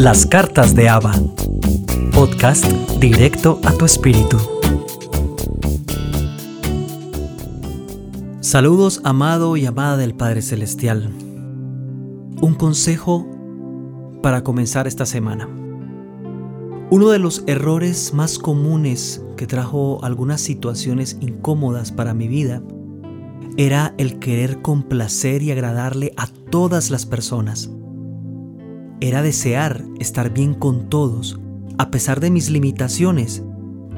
Las cartas de Ava. Podcast directo a tu espíritu. Saludos amado y amada del Padre Celestial. Un consejo para comenzar esta semana. Uno de los errores más comunes que trajo algunas situaciones incómodas para mi vida era el querer complacer y agradarle a todas las personas era desear estar bien con todos, a pesar de mis limitaciones,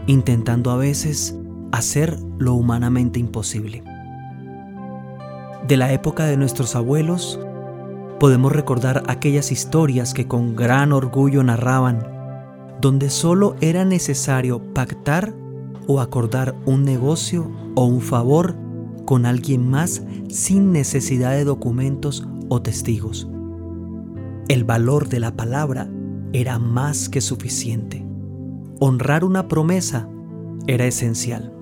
intentando a veces hacer lo humanamente imposible. De la época de nuestros abuelos, podemos recordar aquellas historias que con gran orgullo narraban, donde solo era necesario pactar o acordar un negocio o un favor con alguien más sin necesidad de documentos o testigos. El valor de la palabra era más que suficiente. Honrar una promesa era esencial.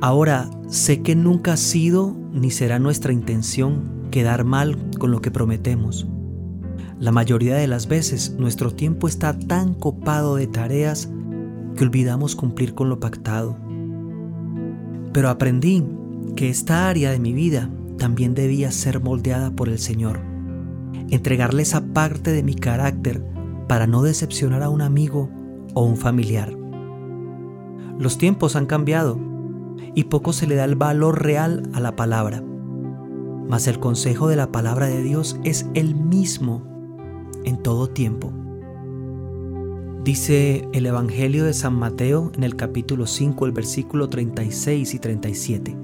Ahora sé que nunca ha sido ni será nuestra intención quedar mal con lo que prometemos. La mayoría de las veces nuestro tiempo está tan copado de tareas que olvidamos cumplir con lo pactado. Pero aprendí que esta área de mi vida también debía ser moldeada por el Señor entregarle esa parte de mi carácter para no decepcionar a un amigo o un familiar. Los tiempos han cambiado y poco se le da el valor real a la palabra. Mas el consejo de la palabra de Dios es el mismo en todo tiempo. Dice el Evangelio de San Mateo en el capítulo 5, el versículo 36 y 37.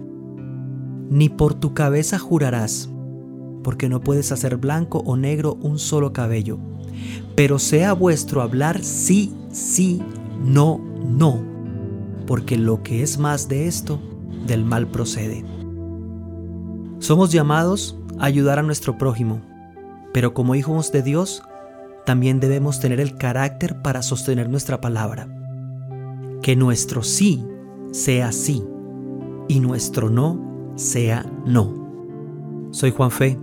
Ni por tu cabeza jurarás, porque no puedes hacer blanco o negro un solo cabello. Pero sea vuestro hablar sí, sí, no, no, porque lo que es más de esto, del mal procede. Somos llamados a ayudar a nuestro prójimo, pero como hijos de Dios, también debemos tener el carácter para sostener nuestra palabra. Que nuestro sí sea sí y nuestro no sea no. Soy Juan Fe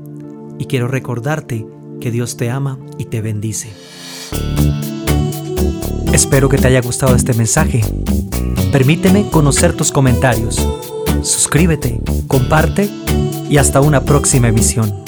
y quiero recordarte que Dios te ama y te bendice. Espero que te haya gustado este mensaje. Permíteme conocer tus comentarios. Suscríbete, comparte y hasta una próxima emisión.